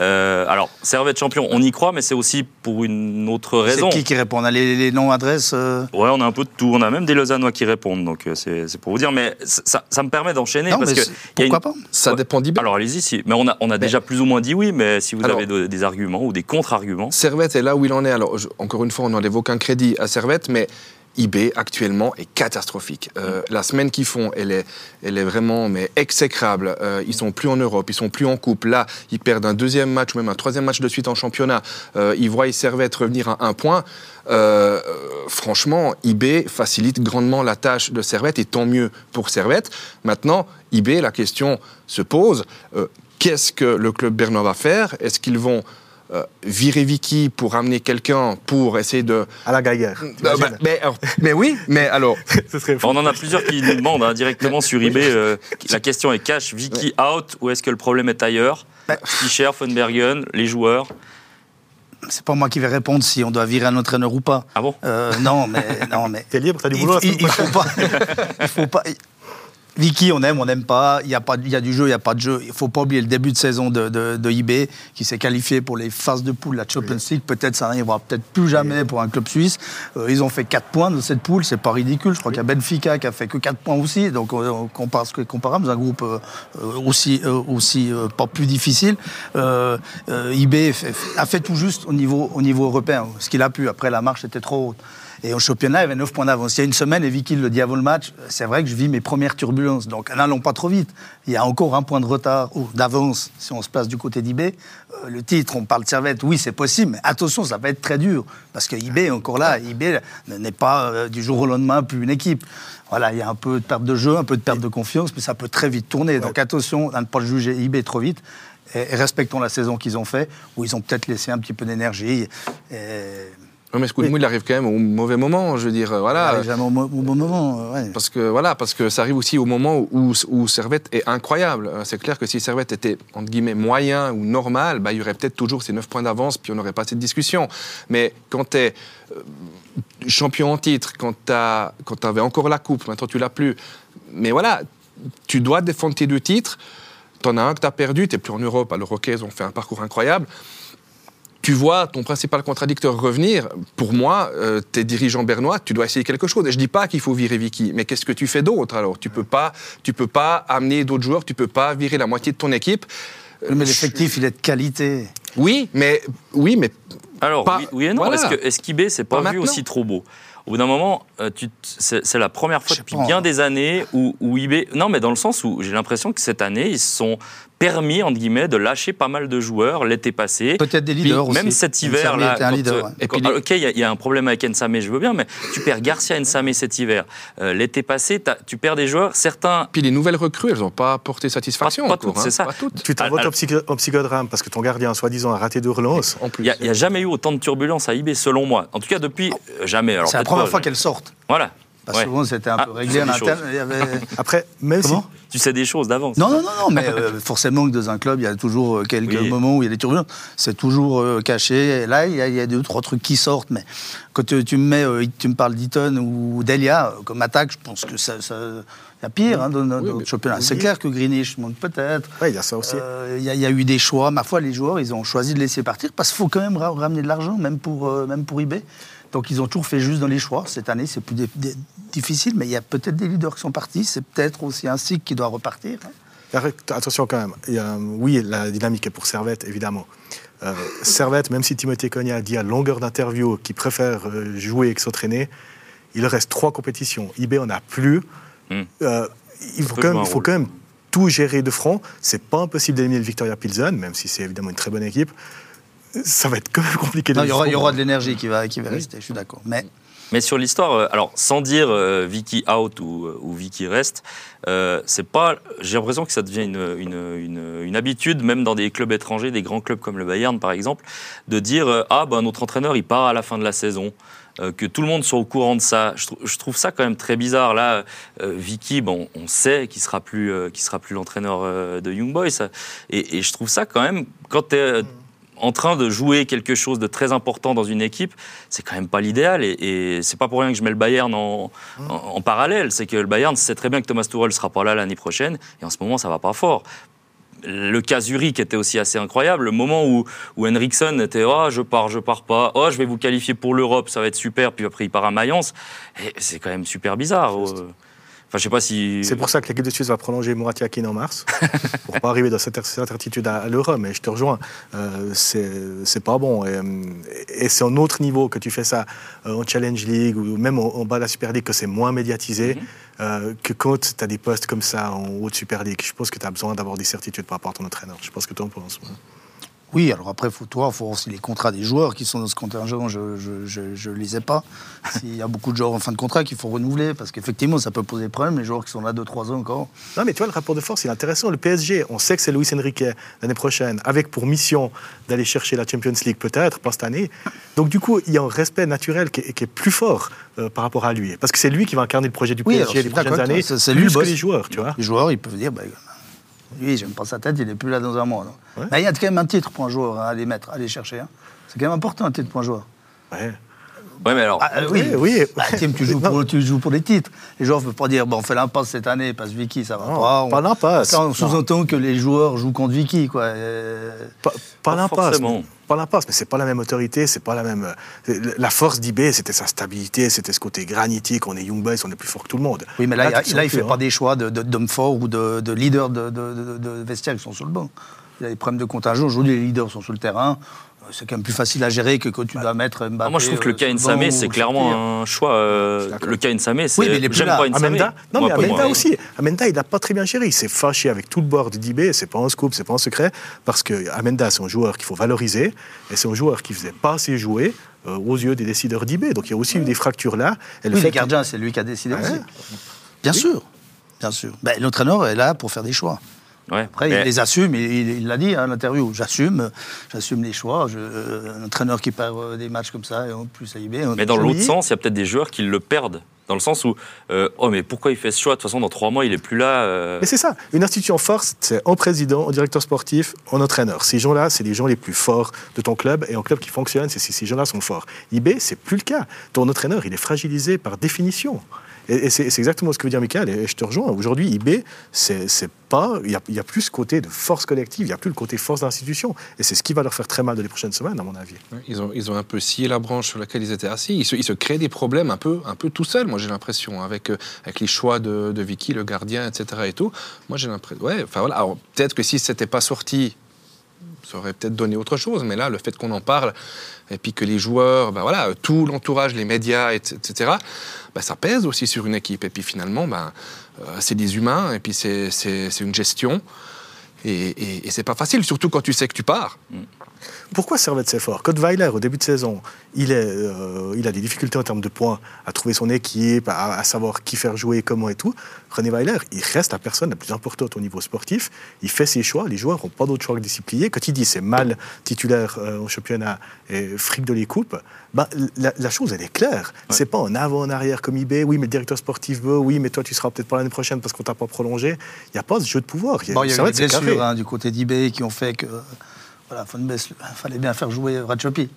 Euh, alors, Servette champion, on y croit, mais c'est aussi pour une autre raison. C'est qui qui répond? On a les, noms, adresses euh? Ouais, on a un peu de tout. On a même des Lausannois qui répondent, donc euh, c'est pour vous dire. Mais ça, ça me permet d'enchaîner. parce que pourquoi pas? Ça dépend d'IB. Alors, allez-y, si. Mais on a, on a déjà plus ou moins dit oui, mais si vous avez des arguments ou des contre-arguments. Servette est là où il en est. Alors, encore une fois, on n'enlève aucun crédit à Servette, mais eBay actuellement est catastrophique. Euh, la semaine qu'ils font, elle est, elle est vraiment mais exécrable. Euh, ils sont plus en Europe, ils sont plus en coupe. Là, ils perdent un deuxième match ou même un troisième match de suite en championnat. Euh, ils voient Servette revenir à un point. Euh, franchement, eBay facilite grandement la tâche de Servette et tant mieux pour Servette. Maintenant, eBay, la question se pose qu'est-ce que le club bernois va faire? Est-ce qu'ils vont euh, virer Vicky pour amener quelqu'un pour essayer de. À la gaillère. Euh, bah, mais, alors, mais oui, mais alors. Ce serait fou. On en a plusieurs qui nous demandent hein, directement sur eBay. euh, la question est cash, Vicky out ou est-ce que le problème est ailleurs Bah. Fischer, von Bergen, les joueurs. C'est pas moi qui vais répondre si on doit virer un entraîneur ou pas. Ah bon Euh, non, mais non, mais T'es libre, t'as du il, boulot il- semaine il faut pas. il faut pas. Vicky, on aime, on n'aime pas. Il y a pas, il y a du jeu, il y a pas de jeu. Il faut pas oublier le début de saison de, de, de IB qui s'est qualifié pour les phases de poule, la Champions League. Peut-être ça n'arrivera peut-être plus jamais pour un club suisse. Euh, ils ont fait 4 points dans cette poule, c'est pas ridicule. Je crois qu'il y a Benfica qui a fait que 4 points aussi. Donc on, on compare ce qui est comparable un groupe euh, euh, aussi, euh, aussi euh, pas plus difficile. Euh, euh, IB a fait tout juste au niveau, au niveau européen, ce qu'il a pu. Après, la marche était trop haute. Et au championnat, il y avait 9 points d'avance. Il y a une semaine, et Vicky le dit avant le match, c'est vrai que je vis mes premières turbulences. Donc n'allons pas trop vite. Il y a encore un point de retard ou d'avance si on se place du côté d'IB. Euh, le titre, on parle de Servette, oui, c'est possible, mais attention, ça va être très dur. Parce que IB encore là. IB n'est pas euh, du jour au lendemain plus une équipe. Voilà, il y a un peu de perte de jeu, un peu de perte de confiance, mais ça peut très vite tourner. Donc attention à ne pas juger IB trop vite. Et, et respectons la saison qu'ils ont fait, où ils ont peut-être laissé un petit peu d'énergie. Et... Non, mais ce coup de mou, il arrive quand même au mauvais moment. Je veux dire, euh, voilà. Allez, jamais au, mo- au bon moment. euh, ouais. Parce que voilà, parce que ça arrive aussi au moment où, où Servette est incroyable. Euh, C'est clair que si Servette était entre guillemets moyen ou normal, bah, il y aurait peut-être toujours ces 9 points d'avance, puis on n'aurait pas cette discussion. Mais quand tu es champion en titre, quand tu avais encore la coupe, maintenant tu l'as plus. Mais voilà, tu dois défendre tes deux titres. Tu en as un que tu as perdu, tu n'es plus en Europe. Alors, ok, ils ont fait un parcours incroyable tu vois ton principal contradicteur revenir, pour moi, euh, tes dirigeants bernois, tu dois essayer quelque chose. Et je dis pas qu'il faut virer Vicky, mais qu'est-ce que tu fais d'autre alors? Tu peux pas, tu peux pas amener d'autres joueurs, tu peux pas virer la moitié de ton équipe. Euh, Mais l'effectif, il est de qualité. Oui, mais oui, mais Alors, Pas- oui, oui et non. voilà. Est-ce que est-ce qu'IB, c'est pas, Pas vu maintenant. aussi trop beau Au bout d'un moment, euh, c'est la première fois depuis bien des années où, où IB. Non, mais dans le sens où j'ai l'impression que cette année, ils se sont permis, entre guillemets, de lâcher pas mal de joueurs l'été passé. Peut-être des Puis leaders aussi. même cet hiver là, un quand, leader, euh, ouais. Et quand- puis les- ok, il y, a- il y a un problème avec Nsame, je veux bien, mais tu perds Garcia Nsame cet hiver. Euh, L'été passé, tu perds des joueurs, certains. puis les nouvelles recrues, elles n'ont pas apporté satisfaction. Pas- pas toutes, hein. c'est ça. Pas toutes. Tu t'envoies Ah, au, psycho- au psychodrame parce que ton gardien, soi-disant, a raté deux relances. En plus. Il n'y a, jamais eu autant de turbulences à IB, selon moi. En tout cas, depuis euh, jamais. Alors, C'est la première fois je- qu'elle sorte. Voilà. Parce Ouais. que souvent, c'était un Ah, peu réglé en interne. choses. Il y avait... Après, si. Comment Tu sais des choses d'avance. Non, non, non, non, mais euh, forcément que dans un club, il y a toujours euh, quelques Oui. moments où il y a des turbulences. C'est toujours euh, caché. Et là, il y, a, il y a deux, trois trucs qui sortent. Mais quand tu, tu me mets, euh, tu me parles d'Eaton ou d'Elia comme attaque, je pense que ça. ça il y a pire hein, dans Oui, mais- championnat. C'est oui. clair que Greenish monte peut-être. Ouais, il y a ça aussi. Euh, Il y, a- il y a eu des choix. Ma foi, les joueurs, ils ont choisi de laisser partir parce qu'il faut quand même ra- ramener de l'argent, même pour, euh, même pour eBay. Donc ils ont toujours fait juste dans les choix. Cette année, c'est plus difficile, mais il y a peut-être des leaders qui sont partis. C'est peut-être aussi un cycle qui doit repartir. hein. Attention quand même. Il y a, oui, la dynamique est pour Servette, évidemment. Euh, Servette, même si Timothée Cogna a dit à longueur d'interview qu'il préfère euh, jouer que s'entraîner, il reste trois compétitions. IB en a plus. Hmm. Euh, il faut, même, quand même tout gérer de front. C'est pas impossible d'éliminer le Victoria Pilsen, même si c'est évidemment une très bonne équipe. Ça va être quand même compliqué. de Non, il y aura, il y aura de l'énergie qui va, qui va rester, je suis d'accord. Mais Mais sur l'histoire, euh, alors sans dire euh, Vicky out ou, euh, ou Vicky reste, euh, c'est pas. J'ai l'impression que ça devient une, une, une- une habitude, même dans des clubs étrangers, des grands clubs comme le Bayern par exemple, de dire euh, ah ben notre entraîneur il part à la fin de la saison. euh, que tout le monde soit au courant de ça. Je, trou- je trouve ça quand même très bizarre. Là, euh, Vicky, bon, on sait qu'il sera plus, euh, qu'il sera plus l'entraîneur euh, de Young Boys. Et, et je trouve ça quand même, quand tu es en train de jouer quelque chose de très important dans une équipe, c'est quand même pas l'idéal. Et, et c'est pas pour rien que je mets le Bayern en, en, en parallèle. C'est que le Bayern sait très bien que Thomas Tuchel sera pas là l'année prochaine. Et en ce moment, ça va pas fort. Le cas Zurich était aussi assez incroyable. Le moment où, où Henriksen était Oh, je pars, je pars pas. Oh, je vais vous qualifier pour l'Europe, ça va être super. Puis après, il part à Mayence. C'est quand même super bizarre. Euh, Enfin, je sais pas si. C'est pour ça que l'équipe de Suisse va prolonger Murat Yakin en mars, pour pas arriver dans cette, attitude à, à l'euro. Mais je te rejoins, euh, c'est pas bon. Et, et c'est un autre niveau que tu fais ça euh, en Challenge League ou même en, en bas de la Super League, que c'est moins médiatisé. euh, que quand tu as des postes comme ça en haut de Super League, je pense que tu as besoin d'avoir des certitudes par rapport à ton entraîneur. Je pense que tu en penses. ouais. Oui, alors après, faut toi, faut voir aussi les contrats des joueurs qui sont dans ce contingent. Je ne les ai pas. S'il y a beaucoup de joueurs en fin de contrat qu'il faut renouveler, parce qu'effectivement, ça peut poser problème, les joueurs qui sont là 2-3 ans encore. Non, mais tu vois, le rapport de force, il est intéressant. Le PSG, on sait que c'est Luis Enrique l'année prochaine, avec pour mission d'aller chercher la Champions League, peut-être, pas cette année. Donc, du coup, il y a un respect naturel qui est, plus fort euh, par rapport à lui. Parce que c'est lui qui va incarner le projet du PSG les prochaines années, c'est lui plus que les joueurs, tu vois. Les joueurs, ils peuvent dire, bah, lui, j'aime pas sa tête, il n'est plus là dans un mois. Mais il y a quand même un titre pour un joueur hein, à aller mettre, à aller chercher. Hein. C'est quand même important un titre pour un joueur. Ouais. Ouais, mais alors. Ah, euh, oui, oui. Bah, tu, joues pour, tu joues pour les titres. Les joueurs ne peuvent pas dire bon, on fait l'impasse cette année parce que Vicky, ça va pas. Pas l'impasse. On sous-entend que les joueurs jouent contre Vicky, quoi. Pas, pas l'impasse pas l'impasse, mais c'est pas la même autorité, c'est pas la même. Euh, la force d'IB, c'était sa stabilité, c'était ce côté granitique. On est Young Boys, on est plus fort que tout le monde. Oui, mais là, là, il, ne fait pas des choix d'hommes forts ou de, de leaders de, de, vestiaires qui sont sur le banc. Il y a des problèmes de contingent. Aujourd'hui, les leaders sont sur le terrain c'est quand même plus facile à gérer que quand tu dois mettre Mbappé. moi, je trouve que le cas Samé, c'est clairement un choix. Euh, le cas Samé, c'est. Oui, mais j'aime pas Amenda, Non, mais Amenda aussi. Amenda, il n'a pas très bien géré. Il s'est fâché avec tout le board d'IB. C'est pas un scoop, c'est pas un secret. Parce que Amenda, c'est un joueur qu'il faut valoriser. Et c'est un joueur qui faisait pas assez jouer euh, aux yeux des décideurs d'IB. Donc il y a aussi eu des fractures là. Et le oui, les gardiens, c'est lui qui a décidé aussi. Bien sûr. Bien sûr. Ben, L'entraîneur est là pour faire des choix. Après, il les assume, il l'a dit à l'interview. J'assume, j'assume les choix. un entraîneur qui perd euh, des matchs comme ça, et en plus à IB. Mais dans l'autre sens, il y a peut-être des joueurs qui le perdent. Dans le sens où, euh, oh, mais pourquoi il fait ce choix? De toute façon, dans trois mois, il est plus là. Euh. Mais c'est ça. Une institution forte, c'est un président, un directeur sportif, un entraîneur. Ces gens-là, c'est les gens les plus forts de ton club. Et un club qui fonctionne, c'est si ces gens-là sont forts. IB, c'est plus le cas. Ton entraîneur, il est fragilisé par définition. Et, c'est exactement ce que veut dire Michael, et je te rejoins. Aujourd'hui, IB, c'est pas. Il n'y a, plus ce côté de force collective, il n'y a plus le côté force d'institution. Et c'est ce qui va leur faire très mal dans les prochaines semaines, à mon avis. Ils ont, ils ont un peu scié la branche sur laquelle ils étaient assis. Ils se, créent des problèmes un peu, un peu tout seuls, moi j'ai l'impression, avec, euh, avec les choix de, Vicky, le gardien, etc. Et tout. Moi j'ai l'impression. Ouais, enfin voilà. Peut-être que si c'était pas sorti ça aurait peut-être donné autre chose, mais là, le fait qu'on en parle, et puis que les joueurs, ben voilà, tout l'entourage, les médias, etc., ben ça pèse aussi sur une équipe. Et puis finalement, ben, euh, c'est des humains, et puis c'est une gestion. Et, et, et c'est pas facile, surtout quand tu sais que tu pars. Mm. Pourquoi Servette c'est fort? Weiler, au début de saison, il, est, euh, il a des difficultés en termes de points à trouver son équipe, à, savoir qui faire jouer, comment et tout. René Weiler, il reste la personne la plus importante au niveau sportif. Il fait ses choix. Les joueurs n'ont pas d'autre choix que discipliner. Quand il dit c'est mal titulaire euh, au championnat et fric de les coupes, ben, la, chose, elle est claire. Ce C'est pas en avant, en arrière comme eBay. Oui, mais le directeur sportif veut. Oui, mais toi, tu seras peut-être pas l'année prochaine parce qu'on t'a pas prolongé. Il n'y a pas ce jeu de pouvoir. Il y a, eu des blessures hein, du côté d'eBay qui ont fait que il fallait bien faire jouer Ratchopi.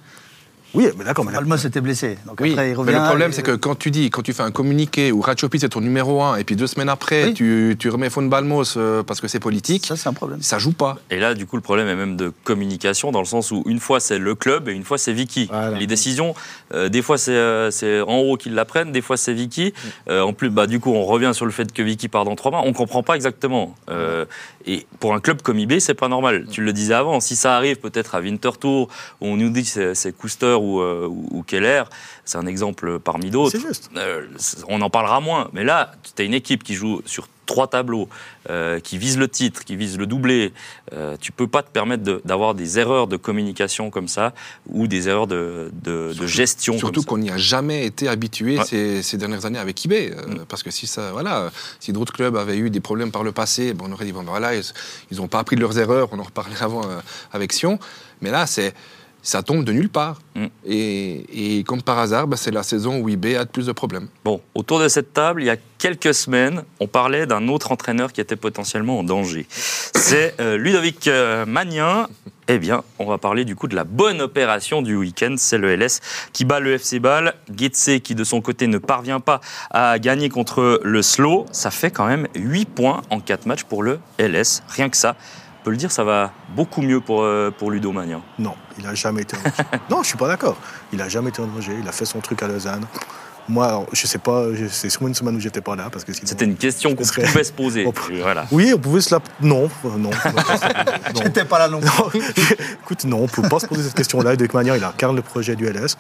Oui, mais d'accord. Almos s'était blessé. Donc oui, après, il revient, mais le problème, c'est que quand tu dis, quand tu fais un communiqué où Ratchopi c'est ton numéro un, et puis deux semaines après, tu, tu, remets Fon Balmos euh, parce que c'est politique. Ça, c'est un problème. Ça joue pas. Et là, du coup, le problème est même de communication, dans le sens où une fois c'est le club et une fois c'est Vicky. Les décisions, euh, des fois euh, c'est en haut qu'ils la prennent, des fois c'est Vicky. en plus, bah, du coup, on revient sur le fait que Vicky part dans trois mois. On comprend pas exactement. et pour un club comme IB, c'est pas normal. Tu le disais avant. Si ça arrive peut-être à Winterthur, où on nous dit que c'est Couster ou, ou, Keller, c'est un exemple parmi d'autres. Euh, on en parlera moins. Mais là, tu as une équipe qui joue sur trois tableaux, euh, qui vise le titre, qui vise le doublé. Euh, tu peux pas te permettre d'avoir des erreurs de communication comme ça ou des erreurs de, gestion. Surtout qu'on n'y a jamais été habitué ces, dernières années avec eBay. Mm. Parce que si ça, voilà, si d'autres clubs avaient eu des problèmes par le passé, bon, on aurait dit bon, ben voilà, ils n'ont pas appris de leurs erreurs. On en reparlait avant avec Sion. Mais là, c'est ça tombe de nulle part. Mm. Et, comme par hasard, bah, c'est la saison où IB a de plus de problèmes. Bon, autour de cette table, il y a quelques semaines, on parlait d'un autre entraîneur qui était potentiellement en danger. C'est euh, Ludovic euh, Magnin. Eh bien, on va parler du coup de la bonne opération du week-end. C'est le LS qui bat le FC Ball. Getse qui, de son côté, ne parvient pas à gagner contre le Slow. Ça fait quand même 8 points en 4 matchs pour le LS. Rien que ça peut le dire, ça va beaucoup mieux pour, euh, pour Ludo Magnan. Non, il n'a jamais été en danger. non, je suis pas d'accord. Il n'a jamais été en danger. Il a fait son truc à Lausanne. Moi, je sais pas, c'est sûrement une semaine où j'étais pas là parce que c'était une question qu'on pouvait se poser. voilà. Oui, on pouvait se la. Non, euh, non. non. J'étais pas là non. non. Écoute, non, on peut pas se poser cette question-là. De toute manière, il incarne le projet du LS.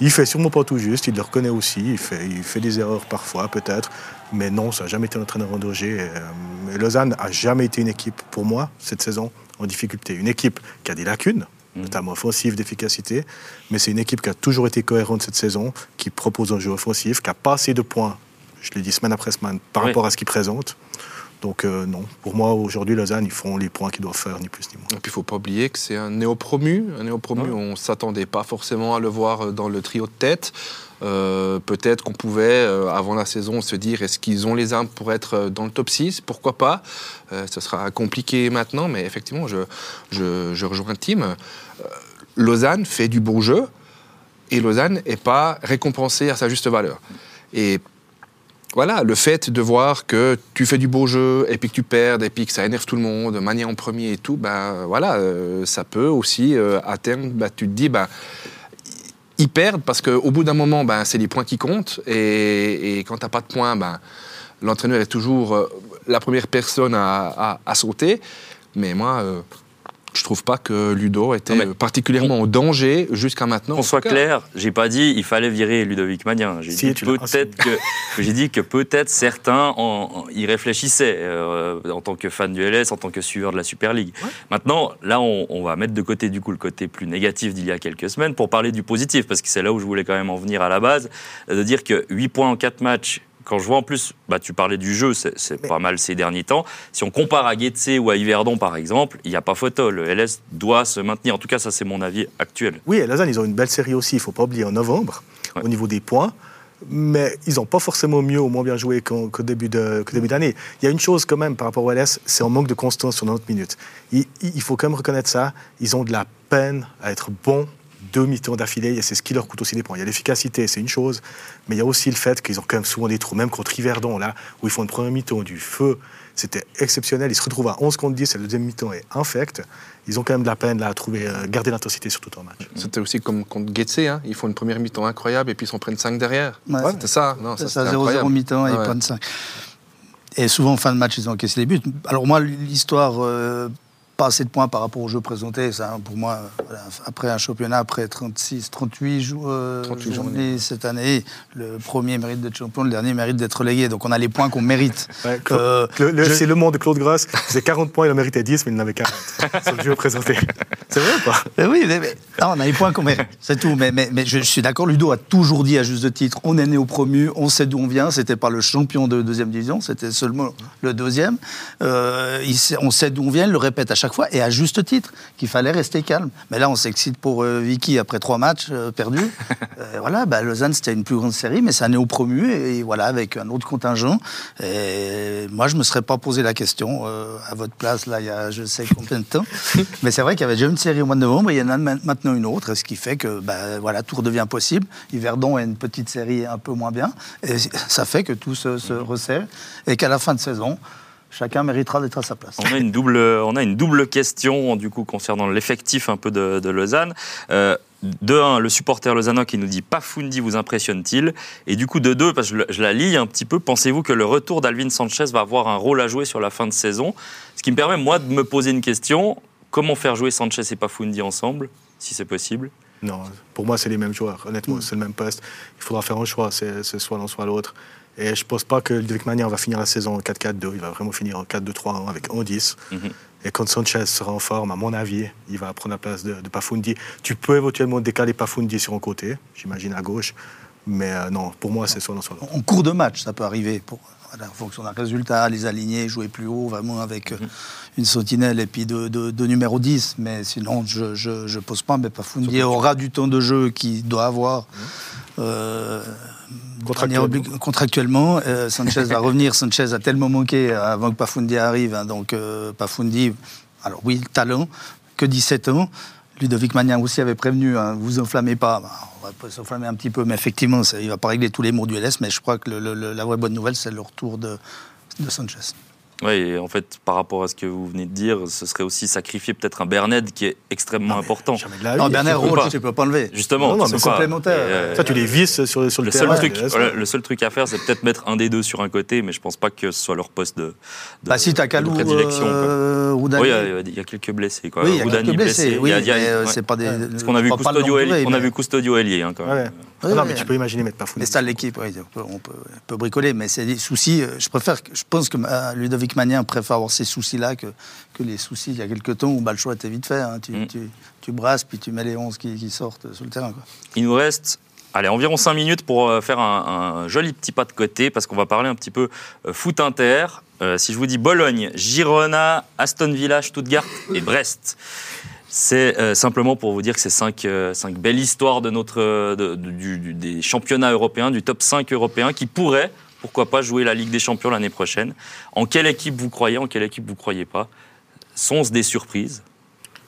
Il fait sûrement pas tout juste. Il le reconnaît aussi. Il fait, il fait des erreurs parfois, peut-être. Mais non, ça n'a jamais été un entraîneur en danger. Euh, Lausanne n'a jamais été une équipe, pour moi, cette saison, en difficulté. Une équipe qui a des lacunes, Mhm. notamment offensives, d'efficacité, mais c'est une équipe qui a toujours été cohérente cette saison, qui propose un jeu offensif, qui a pas assez de points, je l'ai dit semaine après semaine, par Oui. rapport à ce qu'ils présentent. Donc euh, non, pour moi aujourd'hui Lausanne, ils font les points qu'ils doivent faire, ni plus ni moins. Et puis il ne faut pas oublier que c'est un néo-promu. Un néo-promu, Ouais. on ne s'attendait pas forcément à le voir dans le trio de tête. Euh, Peut-être qu'on pouvait, euh, avant la saison, se dire est-ce qu'ils ont les armes pour être euh, dans le top 6 Pourquoi pas? Ce sera compliqué maintenant, mais effectivement, je, je, je rejoins Tim. Lausanne fait du bon jeu et Lausanne n'est pas récompensée à sa juste valeur. Et voilà, le fait de voir que tu fais du beau jeu et puis que tu perds et puis que ça énerve tout le monde, manier en premier et tout, ben voilà, ça peut aussi à terme, ben, tu te dis, ben perdent parce qu'au bout d'un moment, ben, c'est les points qui comptent et, quand t'as pas de points, ben l'entraîneur est toujours euh, la première personne à sauter. Mais moi, euh, je trouve pas que Ludo était Non, particulièrement en danger jusqu'à maintenant. Qu'on soit cas. clair, j'ai pas dit il fallait virer Ludovic Magnin. J'ai Si, dit peut-être que j'ai dit que peut-être certains en- en- y réfléchissaient euh, en tant que fan du LS, en tant que suiveur de la Super League. Maintenant, là, on, on va mettre de côté du coup le côté plus négatif d'il y a quelques semaines pour parler du positif, parce que c'est là où je voulais quand même en venir à la base, euh, de dire que 8 points en 4 matchs. Quand je vois en plus, bah, tu parlais du jeu, c'est pas mal ces derniers temps. Si on compare à Guetze ou à Yverdon par exemple, il n'y a pas photo. Le LS doit se maintenir. En tout cas, ça c'est mon avis actuel. Oui, et Lausanne, ils ont une belle série aussi, il ne faut pas oublier, en novembre, Ouais. au niveau des points. Mais ils n'ont pas forcément mieux ou moins bien joué qu'au qu'au début de- qu'au début d'année. Il y a une chose quand même par rapport au LS, c'est un manque de constance sur 90 minutes. Il, il faut quand même reconnaître ça. Ils ont de la peine à être bons deux mi-temps d'affilée, et c'est ce qui leur coûte aussi des points. Il y a l'efficacité, c'est une chose, mais il y a aussi le fait qu'ils ont quand même souvent des trous, même contre Yverdon, là, où ils font une première mi-temps du feu, c'était exceptionnel. Ils se retrouvent à 11 contre 10, et le deuxième mi-temps est infect. Ils ont quand même de la peine là, à trouver, euh, garder l'intensité sur tout un match. C'était aussi comme contre Getse, hein. ils font une première mi-temps incroyable et puis ils s'en prennent 5 derrière. Ouais. C'était ça, non, ça, C'est ça, c'était 0-0 incroyable. mi-temps et Ouais. de 5. Et souvent, en fin de match, ils ont encaissé les buts. Alors moi, l'histoire, euh, pas assez de points par rapport au jeu présenté, ça, pour moi, euh, voilà, après un championnat, après 36, 38 jou- euh, 38 journées journées. cette année, le premier mérite d'être champion, le dernier mérite d'être relégué. Donc on a les points qu'on mérite. Ouais, Euh, le- le- je- C'est le monde de Claude Gross. C'est 40 points, il en méritait 10, mais il en avait 40 sur le jeu présenté. C'est vrai ou pas? Mais oui, mais, mais- non, on a les points qu'on mérite, c'est tout. Mais, mais, mais je, je suis d'accord, Ludo a toujours dit à juste titre, on est né au promu, on sait d'où on vient, c'était pas le champion de deuxième division, c'était seulement le deuxième. Euh, il sait- on sait d'où on vient, il le répète à chaque fois, et à juste titre, qu'il fallait rester calme. Mais là, on s'excite pour euh, Vicky après trois matchs euh, perdus. Euh, voilà, bah, Lausanne, c'était une plus grande série, mais c'est un néo promu, et, et voilà, avec un autre contingent. Et moi, je me serais pas posé la question à votre place, là, il y a je sais combien de temps. Mais c'est vrai qu'il y avait déjà une série au mois de novembre, et il y en a ma- maintenant une autre, ce qui fait que bah, voilà, tout redevient possible. Yverdon a une petite série un peu moins bien, et ça fait que tout se, se resserre, et qu'à la fin de saison, chacun méritera d'être à sa place. On a une double, on a une double question du coup concernant l'effectif un peu de, de Lausanne. Euh, de un, le supporter lausannois qui nous dit Pafundi vous impressionne-t-il? Et du coup de deux, parce que je, je la lis un petit peu, pensez-vous que le retour d'Alvin Sanchez va avoir un rôle à jouer sur la fin de saison? Ce qui me permet moi de me poser une question comment faire jouer Sanchez et Pafundi ensemble, si c'est possible? Non, pour moi, c'est les mêmes joueurs. Honnêtement, c'est le même poste. Il faudra faire un choix, c'est soit l'un, soit l'autre. Et je ne pense pas que Ludovic Magnan va finir la saison en 4-4-2. Il va vraiment finir en 4-2-3-1 avec 1-10. Mhm. Et quand Sanchez sera en forme, à mon avis, il va prendre la place de, de Pafundi. Tu peux éventuellement décaler Pafundi sur un côté, j'imagine à gauche. Mais euh, non, pour moi, c'est soit l'un, soit l'autre. En cours de match, ça peut arriver. Pour, en fonction d'un résultat, les aligner, jouer plus haut, vraiment avec euh, une sentinelle et puis de, de- de numéro 10. Mais sinon, je ne pose pas. Mais Pafundi aura du temps de jeu qu'il doit avoir. euh, Contractuellement. Euh, Sanchez va revenir. Sanchez a tellement manqué avant que Pafundi arrive. hein, donc euh, Pafundi, alors oui, le talent, que 17 ans. Ludovic Magnan aussi avait prévenu, hein, vous enflammez pas. Bah, on va s'enflammer un petit peu, mais effectivement, il va pas régler tous les maux du LS. Mais je crois que la vraie bonne nouvelle, c'est le retour de Sanchez. Oui, et en fait, par rapport à ce que vous venez de dire, ce serait aussi sacrifier peut-être un Berned qui est extrêmement important. De la Non. Bernard pas. tu peux pas enlever. Justement, Non, non, c'est complémentaire. Euh, Ça, tu les visses sur, sur le, Le terrain. seul, truc, voilà, le seul truc à faire, c'est peut-être mettre un des deux sur un côté, mais je pense pas que ce soit leur poste de, de, Bah, si t'as de Kalou, prédilection. euh, Roudani. Oui, il y a- il y, a quelques blessés. Quoi. Oui, il y a quelques blessés. Oui, euh, c'est pas des. Parce qu'on a vu Custodio ailier, hein, quand même. Oui, non, oui. mais tu peux imaginer mettre pas fou. Mais c'est à l'équipe, oui, on peut, on peut- on peut bricoler, mais c'est des soucis. euh, Je préfère, je pense que euh, Ludovic Magnin préfère avoir ces soucis-là que, que les soucis il y a quelques temps où bah, le choix était vite fait. hein. Tu, Mm. tu, tu brasses, puis tu mets les 11 qui, qui sortent sur le terrain. Quoi. Il nous reste allez, environ 5 minutes pour euh, faire un, un joli petit pas de côté parce qu'on va parler un petit peu foot inter. Euh, si je vous dis Bologne, Girona, Aston Villa, Stuttgart et Brest. C'est euh, simplement pour vous dire que c'est cinq, euh, belles histoires de euh, des championnats européens, du top 5 européen, qui pourraient, pourquoi pas, jouer la Ligue des Champions l'année prochaine. En quelle équipe vous croyez, en quelle équipe vous croyez pas Sont-ce des surprises?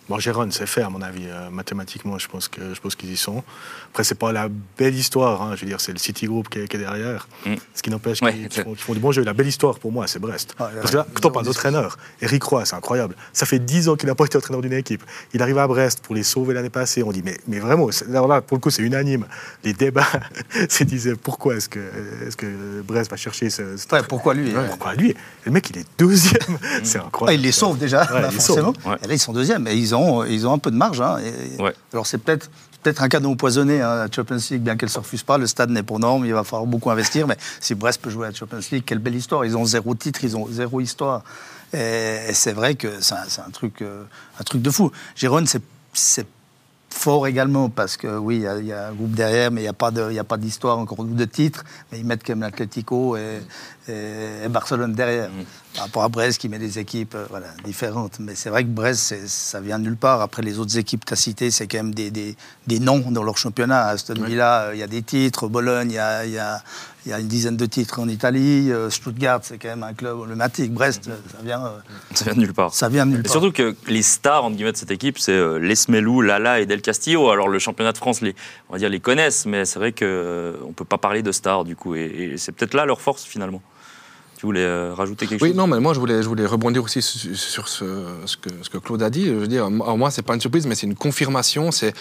Bon, Gérone, c'est fait, à mon avis. Euh, mathématiquement, je pense que je pense qu'ils y sont. Après, c'est pas la belle histoire. hein. Je veux dire, c'est le City Group qui est, qui est derrière. Mm. Ce qui n'empêche Ouais. qu'ils qu'ils font, qu'ils font du bon jeu. La belle histoire, pour moi, c'est Brest. Ouais, Parce que là, quand on parle d'entraîneur, Eric Roy, c'est incroyable. Ça fait 10 ans qu'il n'a pas été entraîneur d'une équipe. Il arrive à Brest pour les sauver l'année passée. On dit, mais, mais vraiment, alors là, pour le coup, c'est unanime. Les débats se disaient, pourquoi est-ce que, est que Brest va chercher ce, ce Ouais, pourquoi lui? Pourquoi lui? Le mec, il est deuxième. c'est Ah, incroyable. il les sauve déjà, Ouais, bah, il les forcément. sauve, ouais. Et là, ils sont deuxièmes, et ils ont, ils ont un peu de marge. hein. Et- Ouais. Alors, c'est peut-être peut-être un cadeau empoisonné hein, à Champions League, bien qu'elle ne se refuse pas. Le stade n'est pour norme, il va falloir beaucoup investir. Mais si Brest peut jouer à Champions League, quelle belle histoire. Ils ont zéro titre, ils ont zéro histoire. Et, et c'est vrai que c'est un, truc, euh, un truc de fou. C'est- c'est fort également parce que oui, il y a- il y, a un groupe derrière, mais il n'y a pas d'histoire encore de titre. Mais ils mettent quand même l'Atlético et, et- et Barcelone derrière. Par rapport à Brest qui met des équipes euh, voilà, différentes. Mais c'est vrai que Brest, ça vient de nulle part. Après, les autres équipes que tu as citées, c'est quand même des, des- des noms dans leur championnat. Aston Villa, euh, il y a des titres. Bologne, il y a, il y a- il y a une dizaine de titres en Italie. Euh, Stuttgart, c'est quand même un club emblématique. Brest, euh, ça vient, euh, Ça vient de nulle part. ça vient de nulle Et part. surtout que les stars entre guillemets, de cette équipe, c'est Lesmelou, Lala et Del Castillo. Alors le championnat de France, les, on va dire, les connaissent, mais c'est vrai qu'on ne peut pas parler de stars du coup. Et, et c'est peut-être là leur force finalement. Tu voulais euh, rajouter quelque Oui, chose? non, mais moi je voulais, je voulais rebondir aussi sur, sur ce, ce que, ce que Claude a dit. Je veux dire, moi, c'est pas une surprise, mais c'est une confirmation, c'est,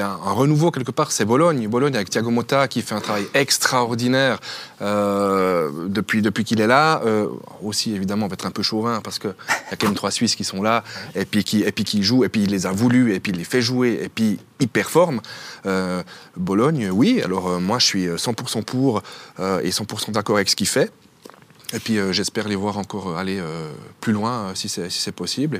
un, un renouveau quelque part. C'est Bologne. Bologne avec Thiago Motta qui fait un travail extraordinaire euh, depuis, depuis qu'il est là. Euh, aussi, évidemment, on va être un peu chauvin parce qu'il y a quand même trois Suisses qui sont là et puis qui, et puis qui jouent, et puis il les a voulu, et puis il les fait jouer, et puis ils performent. Euh, Bologne, oui. Alors moi, je suis 100% pour et 100% d'accord avec ce qu'il fait. Et puis euh, j'espère les voir encore aller euh, plus loin euh, si c'est si c'est possible.